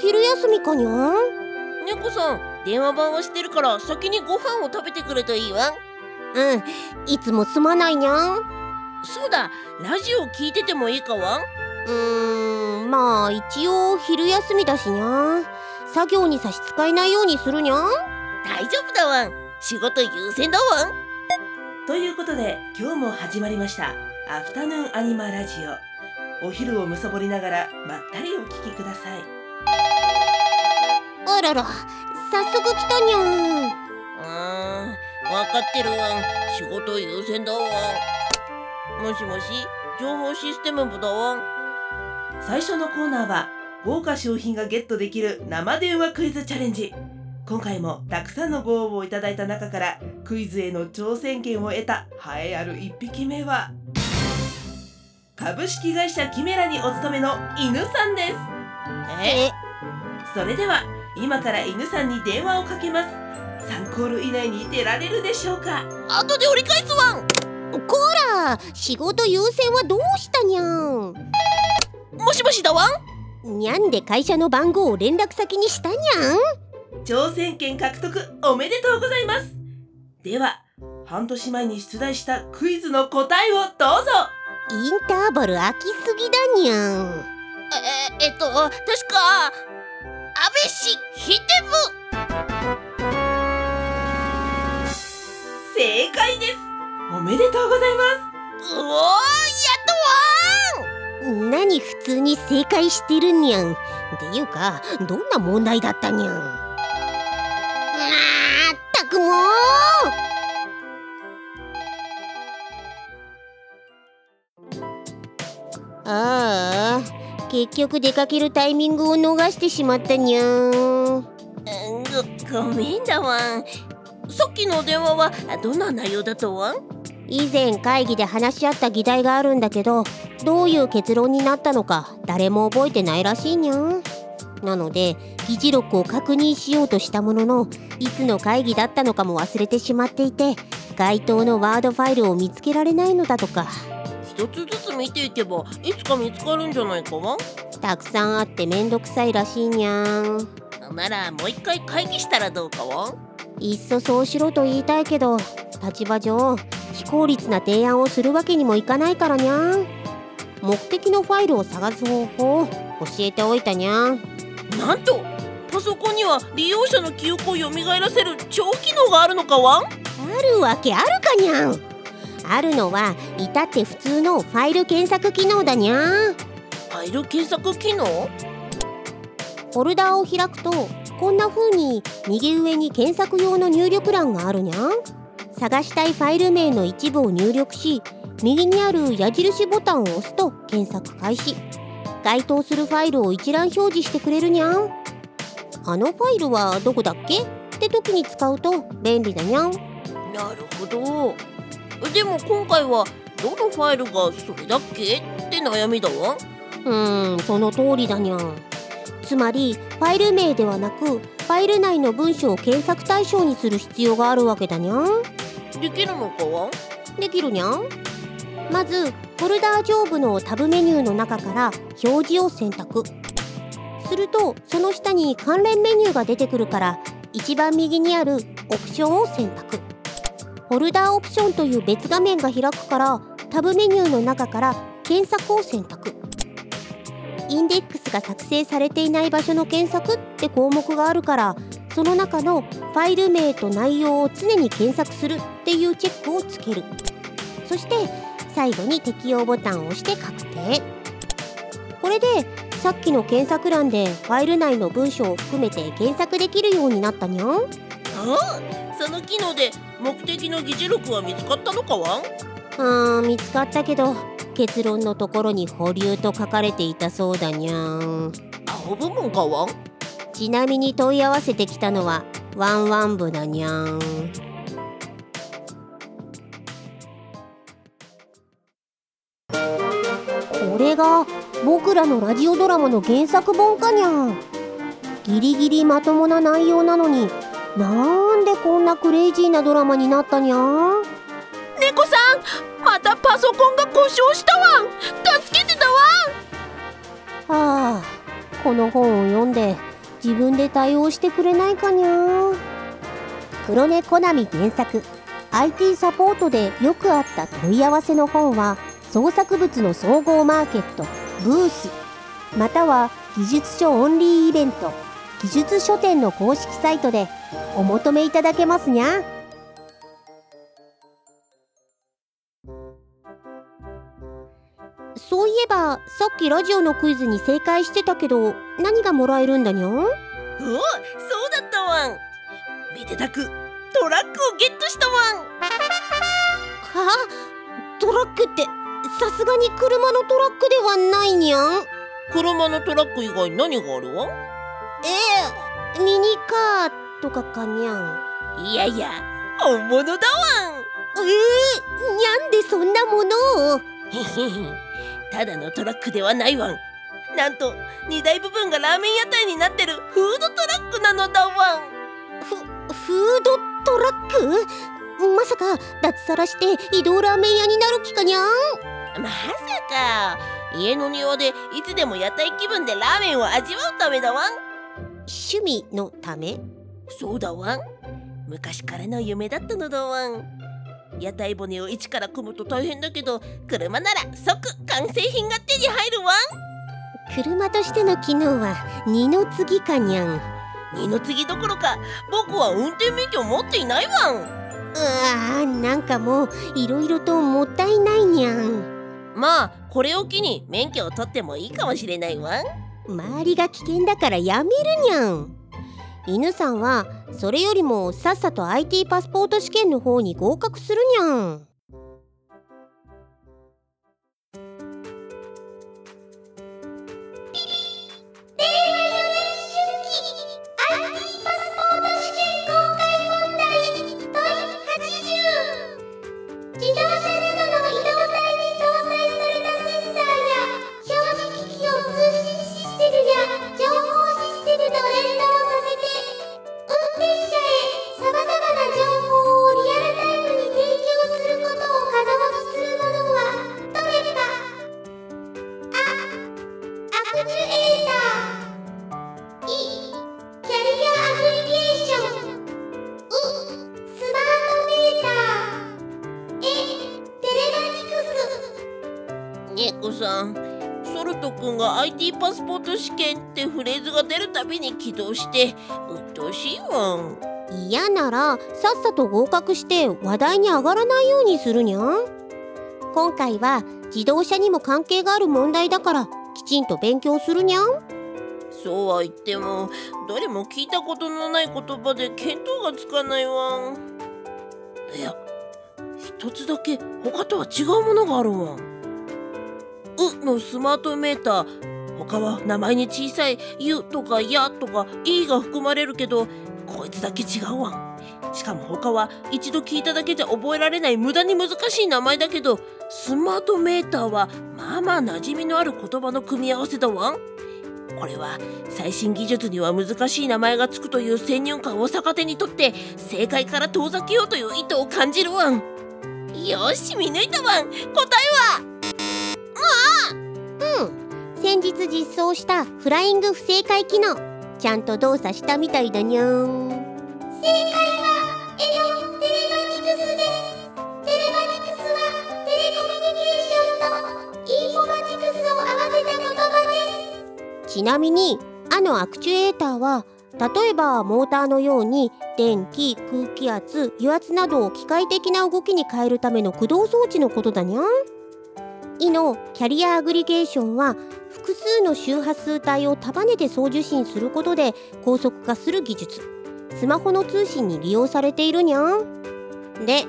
昼休みかにゃん？猫さん電話番をしてるから先にご飯を食べてくれといいわ。うんいつもすまないにゃん？そうだラジオ聞いててもいいかわ？うーんまあ一応昼休みだしにゃ作業に差し支えないようにするにゃん？大丈夫だわん。仕事優先だわん。ということで今日も始まりましたアフタヌーンアニマラジオ。お昼をむさぼりながらまったりお聞きくださいあらら。早速来たにゃんうーん分かってるわん。仕事優先だわ。んもしもし情報システム部だわん。最初のコーナーは豪華商品がゲットできる生電話クイズチャレンジ。今回もたくさんのご応募をいただいた中からクイズへの挑戦権を得た栄えある1匹目は株式会社キメラにお勤めの犬さんです。え？それでは今から犬さんに電話をかけます。3コール以内に出られるでしょうか？後で折り返すわん。こら仕事優先はどうしたにゃん？もしもしだわん？にゃんで会社の番号を連絡先にしたにゃん？挑戦権獲得おめでとうございます。では半年前に出題したクイズの答えをどうぞ。インターバル空きすぎだにゃん。ええっと確か安倍氏ヒテブ正解です。おめでとうございます。うおーやっとわ何普通に正解してるにゃんっていうかどんな問題だったにゃん結局出かけるタイミングを逃してしまったにゃんーんごごめんだわ。んさっきの電話はどんな内容だとわん以前会議で話し合った議題があるんだけどどういう結論になったのか誰も覚えてないらしいにゃんなので議事録を確認しようとしたもののいつの会議だったのかも忘れてしまっていて該当のワードファイルを見つけられないのだとか一つずつ見ていけばいつか見つかるんじゃないかわ？たくさんあってめんどくさいらしいにゃん。ならもう一回会議したらどうかわ？いっそそうしろと言いたいけど立場上非効率な提案をするわけにもいかないからにゃん。目的のファイルを探す方法を教えておいたにゃん。なんとパソコンには利用者の記憶を蘇らせる超機能があるのかわあるわけあるかにゃんあるのは至って普通のファイル検索機能だにゃファイル検索機能？フォルダーを開くとこんな風に右上に検索用の入力欄があるにゃん探したいファイル名の一部を入力し右にある矢印ボタンを押すと検索開始。該当するファイルを一覧表示してくれるにゃんあのファイルはどこだっけ？って時に使うと便利だにゃんなるほどでも今回はどのファイルがそれだっけ？って悩みだわ。うーんその通りだにゃん。つまりファイル名ではなくファイル内の文章を検索対象にする必要があるわけだにゃん。できるのかわできるにゃん。まずフォルダー上部のタブメニューの中から表示を選択。するとその下に関連メニューが出てくるから一番右にあるオプションを選択フォルダーオプションという別画面が開くからタブメニューの中から検索を選択。インデックスが作成されていない場所の検索って項目があるからその中のファイル名と内容を常に検索するっていうチェックをつける。そして最後に適用ボタンを押して確定。これでさっきの検索欄でファイル内の文章を含めて検索できるようになったにゃん？あその機能で目的の議事録は見つかったのかわうーん見つかったけど結論のところに保留と書かれていたそうだにゃん。青部門かわちなみに問い合わせてきたのはワンワン部だにゃん。これが僕らのラジオドラマの原作本かにゃん。ギリギリまともな内容なのになんでこんなクレイジーなドラマになったにゃん猫さんまたパソコンが故障したわ。ん助けてたわ。はあこの本を読んで自分で対応してくれないかにゃ黒根コナミ原作。IT サポートでよくあった問い合わせの本は創作物の総合マーケットブース。または技術書オンリーイベント。技術書店の公式サイトでお求めいただけますにゃ。そういえばさっきラジオのクイズに正解してたけど何がもらえるんだにゃ？んおそうだったわんめでたくトラックをゲットしたわんは？トラックってさすがに車のトラックではないにゃん？車のトラック以外に何があるわええミニカーとかかにゃん。いやいや本物だわん。ええにゃんでそんなものを？ただのトラックではないわん。なんと荷台部分がラーメン屋台になってるフードトラックなのだわん。フフードトラック？まさか脱サラして移動ラーメン屋になる気かにゃん？まさか。家の庭でいつでも屋台気分でラーメンを味わうためだわん。趣味のため？そうだわ。ん昔からの夢だったのだわ。ん屋台骨を一から組むと大変だけど車なら即完成品が手に入るわ。ん車としての機能は二の次かにゃん。二の次どころか僕は運転免許を持っていないわ。んうわーなんかもういろいろともったいないにゃんまあこれを機に免許を取ってもいいかもしれないわん周りが危険だからやめるにゃん犬さんはそれよりもさっさと IT パスポート試験の方に合格するにゃんスポート試験ってフレーズが出るたびに起動して鬱陶しいわん。嫌ならさっさと合格して話題に上がらないようにするにゃん。今回は自動車にも関係がある問題だからきちんと勉強するにゃん。そうは言ってもどれも聞いたことのない言葉で見当がつかないわん。いや一つだけ他とは違うものがあるわん「う」のスマートメーター他は名前に小さい「ゆ」とか「や」とか「い」が含まれるけどこいつだけ違うわん。しかも他は一度聞いただけじゃ覚えられない無駄に難しい名前だけどスマートメーターはまあまあ馴染みのある言葉の組み合わせだわん。これは最新技術には難しい名前がつくという先入観を逆手にとって正解から遠ざけようという意図を感じるわん。よし見抜いたわん。答え先日実装したフライング不正解機能。ちゃんと動作したみたいだにゃん。正解はえのテレマニクスです。テレマニクスはテレコミュニケーションとインフォマティクスを合わせた言葉です。ちなみにあのアクチュエーターは例えばモーターのように電気空気圧油圧などを機械的な動きに変えるための駆動装置のことだにゃん。イのキャリアアグリゲーションは複数の周波数帯を束ねて送受信することで高速化する技術。スマホの通信に利用されているにゃん。で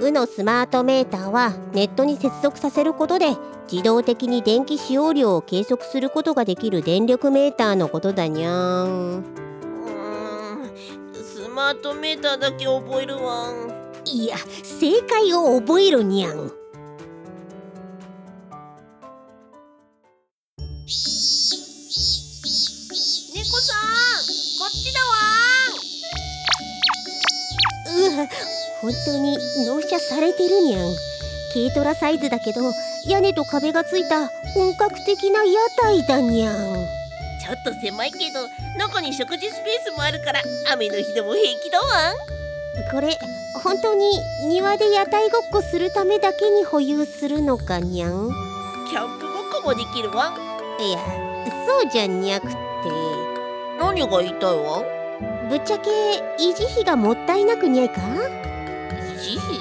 ウのスマートメーターはネットに接続させることで自動的に電気使用量を計測することができる電力メーターのことだにゃん。うーんスマートメーターだけ覚えるわん。いや正解を覚えろにゃん猫さんこっちだわうわ本当に納車されてるにゃん軽トラサイズだけど屋根と壁がついた本格的な屋台だにゃんちょっと狭いけど中に食事スペースもあるから雨の日でも平気だわこれ本当に庭で屋台ごっこするためだけに保有するのかにゃんキャンプごっこもできるわいやそうじゃにゃくて。何が言いたいわ？ぶっちゃけ維持費がもったいなくにゃいか？維持費？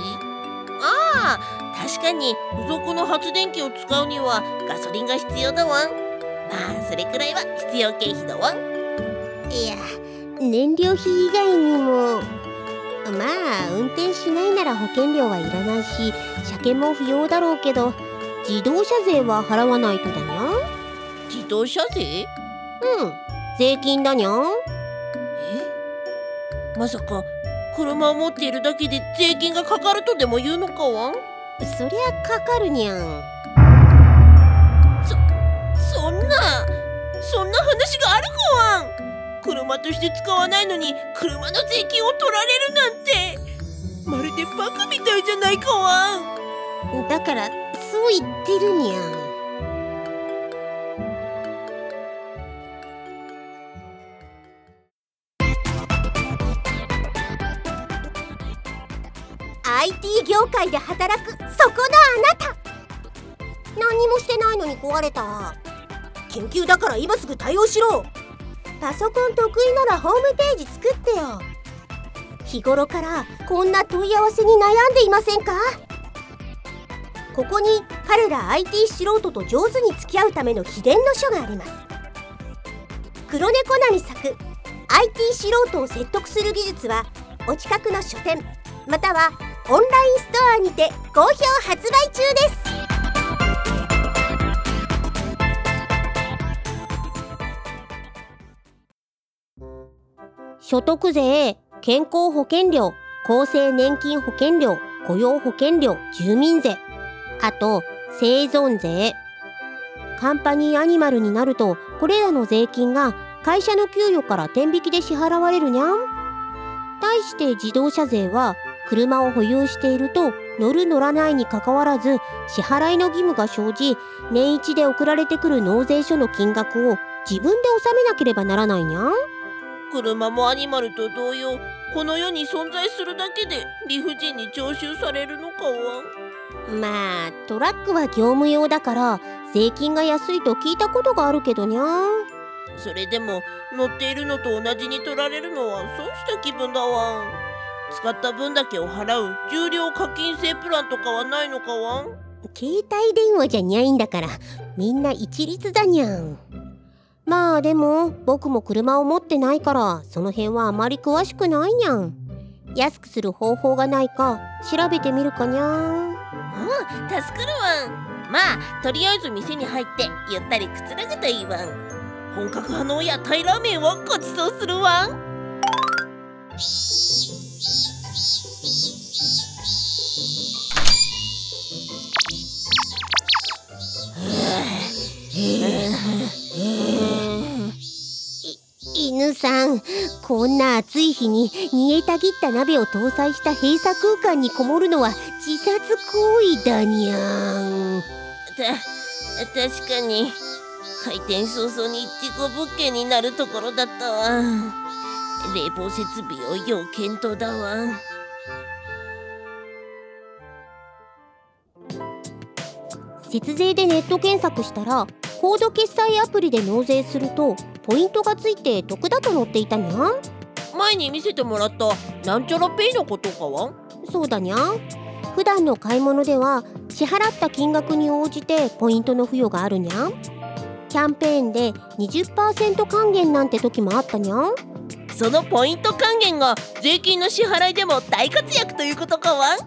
ああ確かに付属の発電機を使うにはガソリンが必要だわ。まあそれくらいは必要経費だわ。いや燃料費以外にも。まあ運転しないなら保険料はいらないし車検も不要だろうけど自動車税は払わないとだにゃん自動車税うん。税金だにゃん。え？まさか車を持っているだけで税金がかかるとでも言うのかわそりゃかかるにゃん。そんなそんな話があるかわん？車として使わないのに車の税金を取られるなんて。まるでバカみたいじゃないかわん。だからそう言ってるにゃん IT 業界で働くそこのあなた。何もしてないのに壊れた。緊急だから今すぐ対応しろ。パソコン得意ならホームページ作ってよ。日頃からこんな問い合わせに悩んでいませんか？ここに彼ら IT 素人と上手に付き合うための秘伝の書があります。黒猫なみ作 IT 素人を説得する技術はお近くの書店またはオンラインストアにて好評発売中です。所得税健康保険料厚生年金保険料雇用保険料住民税。あと生存税。カンパニーアニマルになるとこれらの税金が会社の給与から天引きで支払われるにゃん？対して自動車税は車を保有していると乗る乗らないにかかわらず支払いの義務が生じ年一で送られてくる納税書の金額を自分で納めなければならないにゃん？車もアニマルと同様この世に存在するだけで理不尽に徴収されるのかわまあトラックは業務用だから税金が安いと聞いたことがあるけどにゃそれでも乗っているのと同じに取られるのはそうした気分だわ使った分だけを払う。重量課金制プランとかはないのかわ携帯電話じゃにゃいんだから。みんな一律だにゃん。まあでも僕も車を持ってないからその辺はあまり詳しくないにゃん。安くする方法がないか調べてみるかにゃん。うん助かるわまあとりあえず店に入ってゆったりくつろぐといいわ本格派の屋台ラーメンをごちそうするわ犬こんな暑い日に煮えたぎった鍋を搭載した閉鎖空間にこもるのは自殺行為だにゃん。た確かに開店早々に事故物件になるところだったわ。冷房設備を要検討だわ。節税でネット検索したらコード決済アプリで納税するとポイントがついて得だと載っていたにゃん。前に見せてもらったなんちゃらペイのことかは？そうだにゃん。普段の買い物では支払った金額に応じてポイントの付与があるにゃん。キャンペーンで20%還元なんて時もあったにゃん。そのポイント還元が税金の支払いでも大活躍ということかは？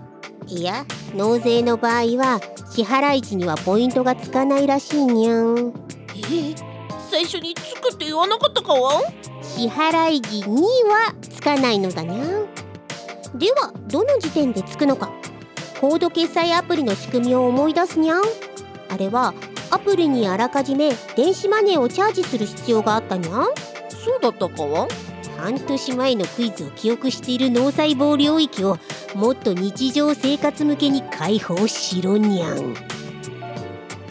いや納税の場合は支払い時にはポイントがつかないらしいにゃん。えー最初につくって言わなかったかは支払い時にはつかないのだにゃんではどの時点でつくのか？コード決済アプリの仕組みを思い出すにゃん。あれはアプリにあらかじめ電子マネーをチャージする必要があったにゃん。そうだったかは半年前のクイズを記憶している脳細胞領域をもっと日常生活向けに解放しろにゃん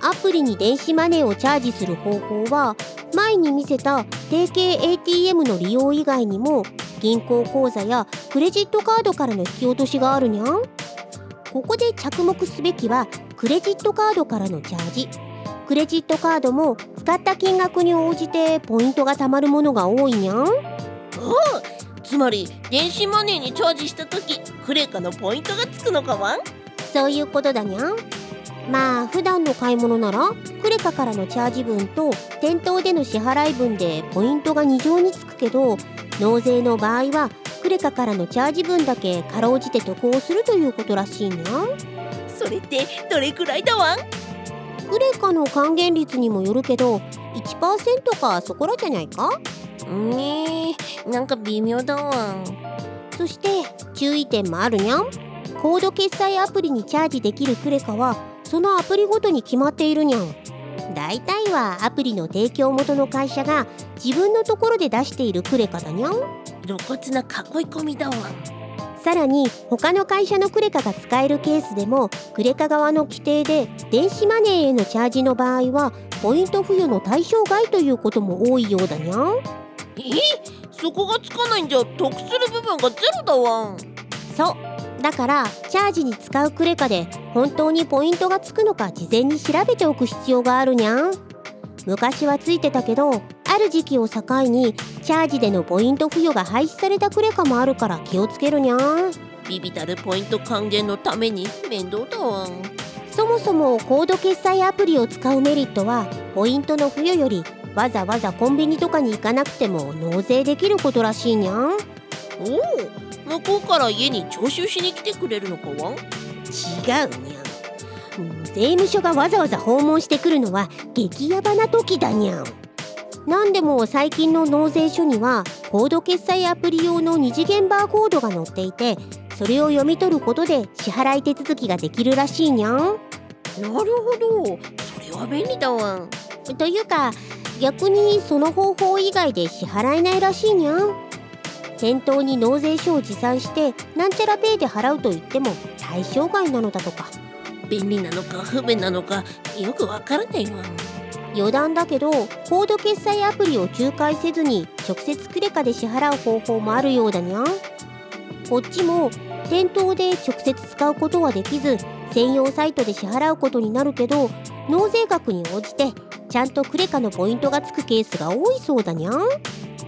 アプリに電子マネーをチャージする方法は前に見せた定型 ATM の利用以外にも銀行口座やクレジットカードからの引き落としがあるにゃん。ここで着目すべきはクレジットカードからのチャージ。クレジットカードも使った金額に応じてポイントが貯まるものが多いにゃん。つまり電子マネーにチャージした時クレカのポイントがつくのかわん？そういうことだにゃんまあ普段の買い物ならクレカからのチャージ分と店頭での支払い分でポイントが2乗につくけど納税の場合はクレカからのチャージ分だけかろうじて得をするということらしいにゃんそれってどれくらいだわん？クレカの還元率にもよるけど1%かそこらじゃないか？ねえなんか微妙だわん。そして注意点もあるにゃん。コード決済アプリにチャージできるクレカはそのアプリごとに決まっているにゃん大体はアプリの提供元の会社が自分のところで出しているクレカだにゃん露骨な囲い込みだわ。んさらに他の会社のクレカが使えるケースでもクレカ側の規定で電子マネーへのチャージの場合はポイント付与の対象外ということも多いようだにゃんえ？そこがつかないんじゃ得する部分がゼロだわ。んそうだからチャージに使うクレカで本当にポイントがつくのか事前に調べておく必要があるにゃん。昔はついてたけどある時期を境にチャージでのポイント付与が廃止されたクレカもあるから気をつけるにゃん。ビビたるポイント還元のために面倒だわん。そもそもコード決済アプリを使うメリットはポイントの付与よりわざわざコンビニとかに行かなくても納税できることらしいにゃん。おお向こうから家に徴収しに来てくれるのかわん？違うにゃんうん税務署がわざわざ訪問してくるのは激ヤバな時だにゃんなんでも最近の納税書にはコード決済アプリ用の二次元バーコードが載っていてそれを読み取ることで支払い手続きができるらしいにゃんなるほど。それは便利だわん。というか逆にその方法以外で支払えないらしいにゃん店頭に納税書を持参してなんちゃらペイで払うと言っても対象外なのだとか。便利なのか不便なのかよくわからないわ。ん余談だけどコード決済アプリを仲介せずに直接クレカで支払う方法もあるようだにゃ。んこっちも店頭で直接使うことはできず専用サイトで支払うことになるけど納税額に応じてちゃんとクレカのポイントがつくケースが多いそうだにゃ。ん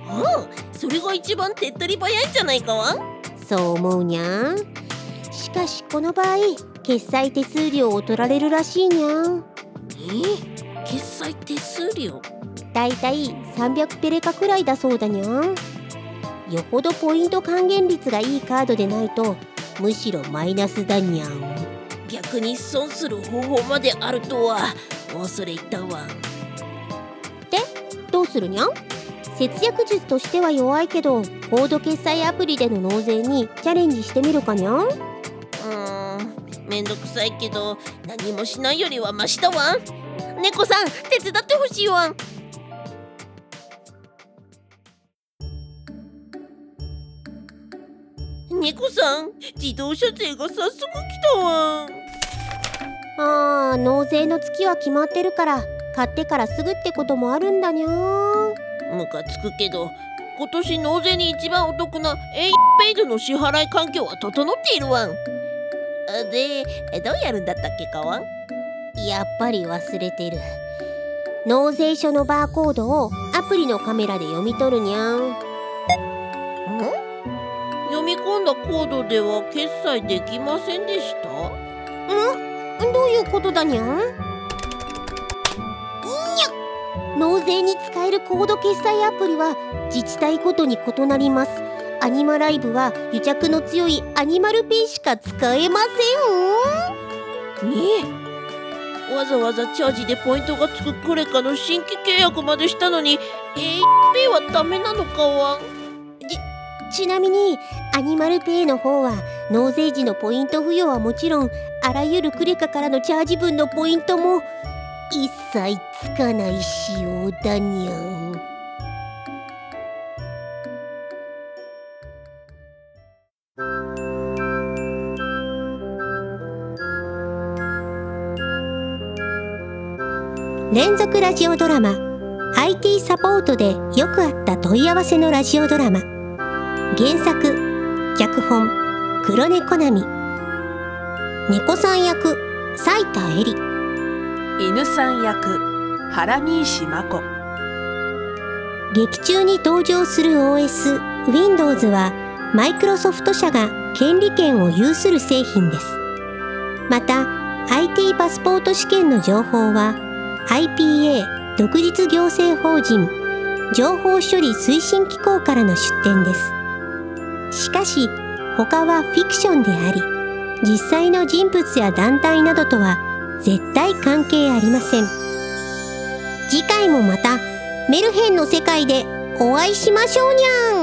ああそれが一番手っ取り早いんじゃないかわ？んそう思うにゃ。んしかしこの場合決済手数料を取られるらしいにゃ。んえ？決済手数料？だいたい300ペレカくらいだそうだにゃ。んよほどポイント還元率がいいカードでないとむしろマイナスだにゃ。ん逆に損する方法まであるとは恐れ入ったわ。んどうするにゃ？ん節約術としては弱いけどコード決済アプリでの納税にチャレンジしてみるかにゃん？うーんめんどくさいけど何もしないよりはマシだわ。ん猫さん手伝ってほしいわ。ん猫さん自動車税が早速来たわ。んあー納税の月は決まってるから買ってからすぐってこともあるんだにゃんムカつくけど今年納税に一番お得な a ペイドの支払い環境は整っているわん。でどうやるんだったっけかわん？やっぱり忘れてる。納税書のバーコードをアプリのカメラで読み取るにゃん。読み込んだコードでは決済できませんでした？どういうことだにゃん？納税に使えるコード決済アプリは自治体ごとに異なります。アニマライブは癒着の強いアニマルペイしか使えませんねえ。わざわざチャージでポイントがつくクレカの新規契約までしたのに a ペイはダメなのかわんちなみにアニマルペイの方は納税時のポイント付与はもちろんあらゆるクレカからのチャージ分のポイントも一切つかない仕様だにゃん。連続ラジオドラマ IT サポートでよくあった問い合わせのラジオドラマ。原作脚本黒猫並猫さん役斉田恵里。犬さん役原西真子劇中に登場する OS Windows はマイクロソフト社が権利権を有する製品です。また IT パスポート試験の情報は IPA 独立行政法人情報処理推進機構からの出展です。しかし他はフィクションであり実際の人物や団体などとは絶対関係ありません。次回もまたメルヘンの世界でお会いしましょうにゃん